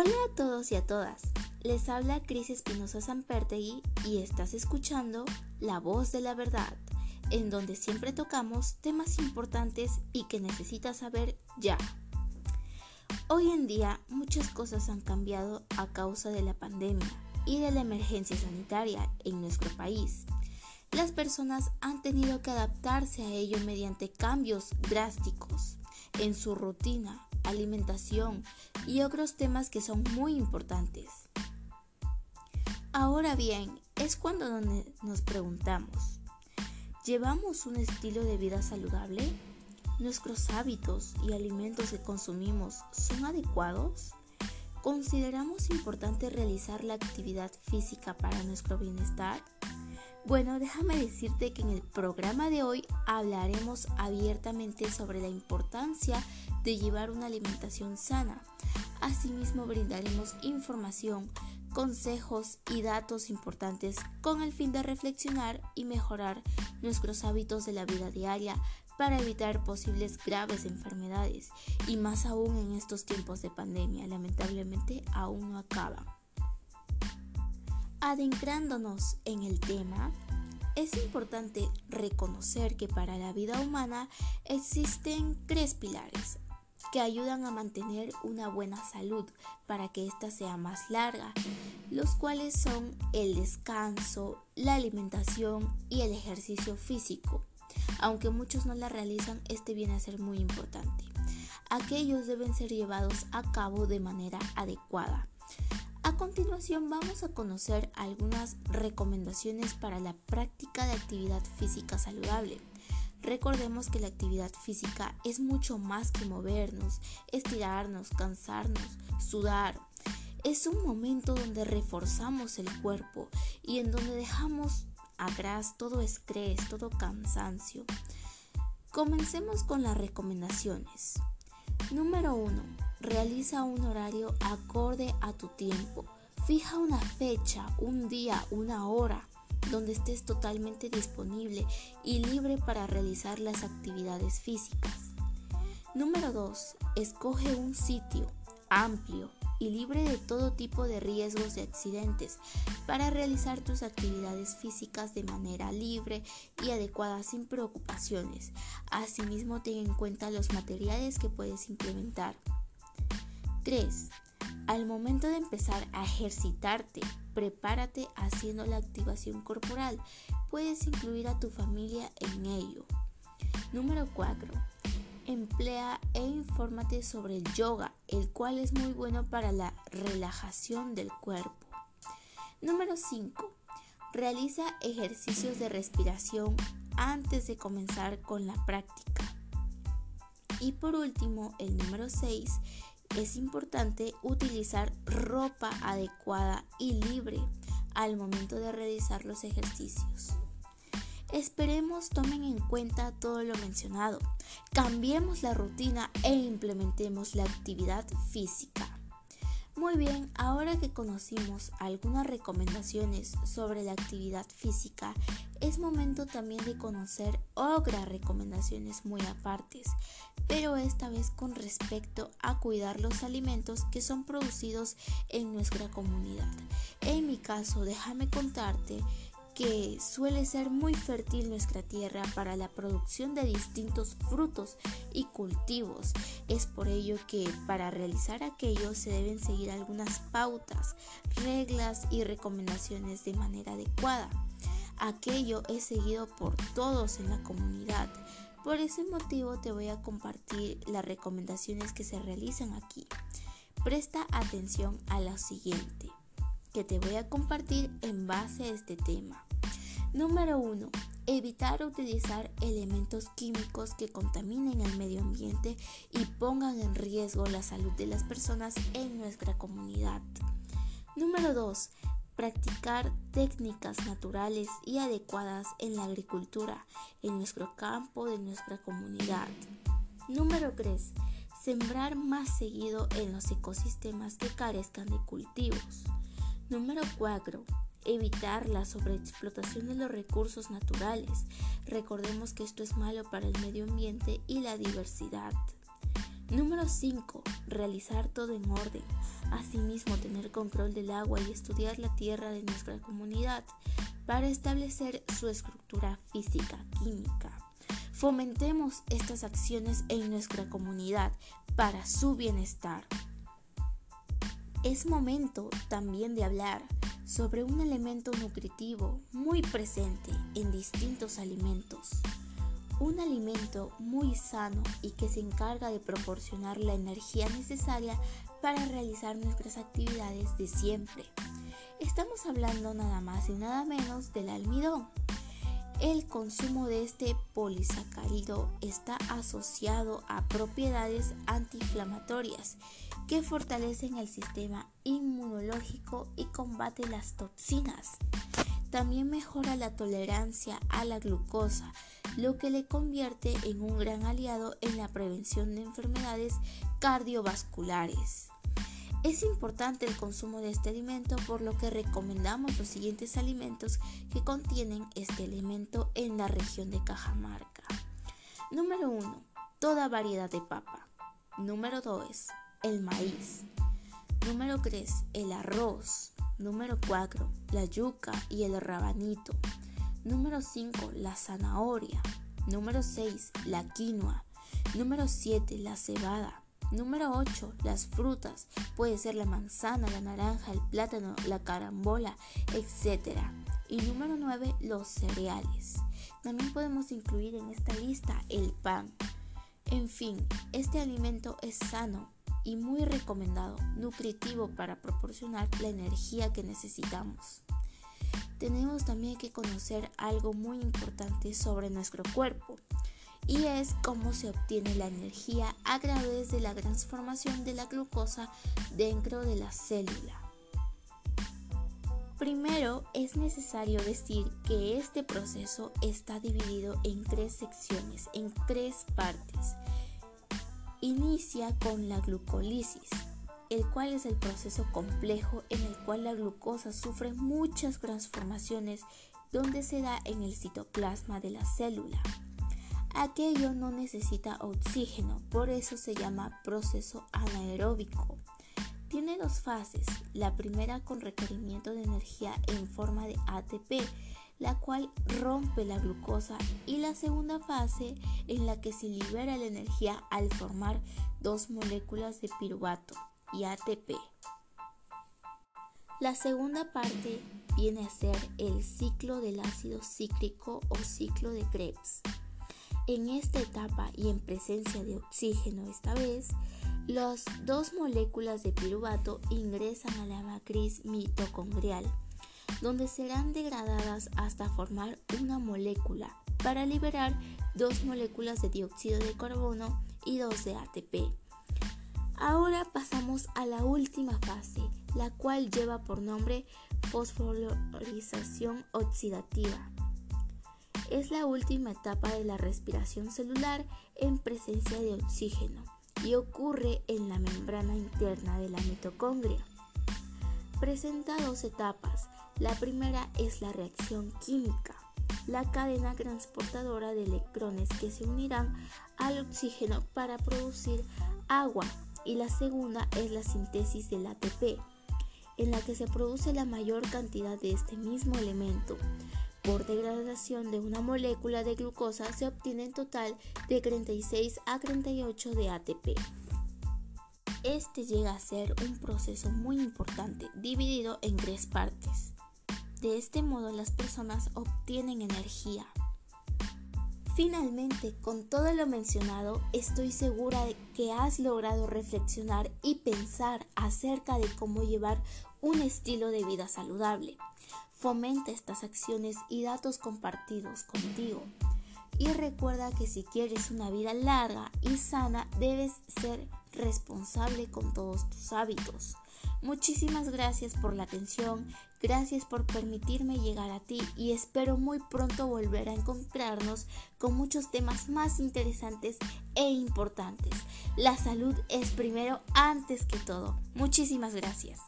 Hola a todos y a todas. Les habla Cris Espinosa Sanpertegui y estás escuchando La Voz de la Verdad, en donde siempre tocamos temas importantes y que necesitas saber ya. Hoy en día muchas cosas han cambiado a causa de la pandemia y de la emergencia sanitaria en nuestro país. Las personas han tenido que adaptarse a ello mediante cambios drásticos en su rutina, alimentación y otros temas que son muy importantes. Ahora bien, es cuando nos preguntamos, ¿llevamos un estilo de vida saludable? ¿Nuestros hábitos y alimentos que consumimos son adecuados? ¿Consideramos importante realizar la actividad física para nuestro bienestar? Bueno, déjame decirte que en el programa de hoy hablaremos abiertamente sobre la importancia de llevar una alimentación sana. Asimismo, brindaremos información, consejos y datos importantes con el fin de reflexionar y mejorar nuestros hábitos de la vida diaria para evitar posibles graves enfermedades y más aún en estos tiempos de pandemia, lamentablemente aún no acaba. Adentrándonos en el tema, es importante reconocer que para la vida humana existen tres pilares que ayudan a mantener una buena salud para que ésta sea más larga, los cuales son el descanso, la alimentación y el ejercicio físico. Aunque muchos no la realizan, este viene a ser muy importante. Aquellos deben ser llevados a cabo de manera adecuada. Continuación vamos a conocer algunas recomendaciones para la práctica de actividad física saludable. Recordemos que la actividad física es mucho más que movernos, estirarnos, cansarnos, sudar. Es un momento donde reforzamos el cuerpo y en donde dejamos atrás todo estrés, todo cansancio. Comencemos con las recomendaciones. Número 1 Realiza un horario acorde a tu tiempo. Fija una fecha, un día, una hora donde estés totalmente disponible y libre para realizar las actividades físicas. Número 2. Escoge un sitio amplio y libre de todo tipo de riesgos de accidentes para realizar tus actividades físicas de manera libre y adecuada sin preocupaciones. Asimismo, ten en cuenta los materiales que puedes implementar. 3. Al momento de empezar a ejercitarte, prepárate haciendo la activación corporal. Puedes incluir a tu familia en ello. Número 4. Emplea e infórmate sobre el yoga, el cual es muy bueno para la relajación del cuerpo. Número 5. Realiza ejercicios de respiración antes de comenzar con la práctica. Y por último, el número 6 es importante utilizar ropa adecuada y libre al momento de realizar los ejercicios. Esperemos tomen en cuenta todo lo mencionado, cambiemos la rutina e implementemos la actividad física. Muy bien, ahora que conocimos algunas recomendaciones sobre la actividad física, es momento también de conocer otras recomendaciones muy apartes, pero esta vez con respecto a cuidar los alimentos que son producidos en nuestra comunidad. En mi caso, déjame contarte que suele ser muy fértil nuestra tierra para la producción de distintos frutos y cultivos. Es por ello que para realizar aquello se deben seguir algunas pautas, reglas y recomendaciones de manera adecuada. Aquello es seguido por todos en la comunidad. Por ese motivo te voy a compartir las recomendaciones que se realizan aquí. Presta atención a lo siguiente que te voy a compartir en base a este tema. Número 1. Evitar utilizar elementos químicos que contaminen el medio ambiente y pongan en riesgo la salud de las personas en nuestra comunidad. Número 2. Practicar técnicas naturales y adecuadas en la agricultura, en nuestro campo, de nuestra comunidad. Número 3. Sembrar más seguido en los ecosistemas que carezcan de cultivos. Número 4. Evitar la sobreexplotación de los recursos naturales. Recordemos que esto es malo para el medio ambiente y la diversidad. Número 5. Realizar todo en orden. Asimismo, tener control del agua y estudiar la tierra de nuestra comunidad para establecer su estructura física, química. Fomentemos estas acciones en nuestra comunidad para su bienestar. Es momento también de hablar sobre un elemento nutritivo muy presente en distintos alimentos. Un alimento muy sano y que se encarga de proporcionar la energía necesaria para realizar nuestras actividades de siempre. Estamos hablando nada más y nada menos del almidón. El consumo de este polisacárido está asociado a propiedades antiinflamatorias que fortalecen el sistema inmunológico y combate las toxinas. También mejora la tolerancia a la glucosa, lo que le convierte en un gran aliado en la prevención de enfermedades cardiovasculares. Es importante el consumo de este alimento por lo que recomendamos los siguientes alimentos que contienen este elemento en la región de Cajamarca. Número 1. Toda variedad de papa. Número 2. El maíz. Número 3. El arroz. Número 4. La yuca y el rabanito. Número 5. La zanahoria. Número 6. La quinoa. Número 7. La cebada. Número 8. Las frutas. Puede ser la manzana, la naranja, el plátano, la carambola, etc. Y número 9. Los cereales. También podemos incluir en esta lista el pan. En fin, este alimento es sano y muy recomendado, nutritivo para proporcionar la energía que necesitamos. Tenemos también que conocer algo muy importante sobre nuestro cuerpo y es cómo se obtiene la energía a través de la transformación de la glucosa dentro de la célula. Primero es necesario decir que este proceso está dividido en tres secciones, en tres partes. Inicia con la glucólisis, el cual es el proceso complejo en el cual la glucosa sufre muchas transformaciones donde se da en el citoplasma de la célula. Aquello no necesita oxígeno, por eso se llama proceso anaeróbico. Tiene dos fases, la primera con requerimiento de energía en forma de ATP, la cual rompe la glucosa, y la segunda fase en la que se libera la energía al formar dos moléculas de piruvato y ATP. La segunda parte viene a ser el ciclo del ácido cíclico o ciclo de Krebs. En esta etapa y en presencia de oxígeno esta vez, las dos moléculas de piruvato ingresan a la matriz mitocondrial, donde serán degradadas hasta formar una molécula para liberar dos moléculas de dióxido de carbono y dos de ATP. Ahora pasamos a la última fase, la cual lleva por nombre fosforización oxidativa es la última etapa de la respiración celular en presencia de oxígeno y ocurre en la membrana interna de la mitocondria. Presenta dos etapas. La primera es la reacción química, la cadena transportadora de electrones que se unirán al oxígeno para producir agua y la segunda es la síntesis del ATP, en la que se produce la mayor cantidad de este mismo elemento por degradación de una molécula de glucosa se obtiene en total de 36 a 38 de ATP. Este llega a ser un proceso muy importante, dividido en tres partes. De este modo las personas obtienen energía. Finalmente, con todo lo mencionado, estoy segura de que has logrado reflexionar y pensar acerca de cómo llevar un estilo de vida saludable. Fomenta estas acciones y datos compartidos contigo. Y recuerda que si quieres una vida larga y sana, debes ser responsable con todos tus hábitos. Muchísimas gracias por la atención, gracias por permitirme llegar a ti y espero muy pronto volver a encontrarnos con muchos temas más interesantes e importantes. La salud es primero antes que todo. Muchísimas gracias.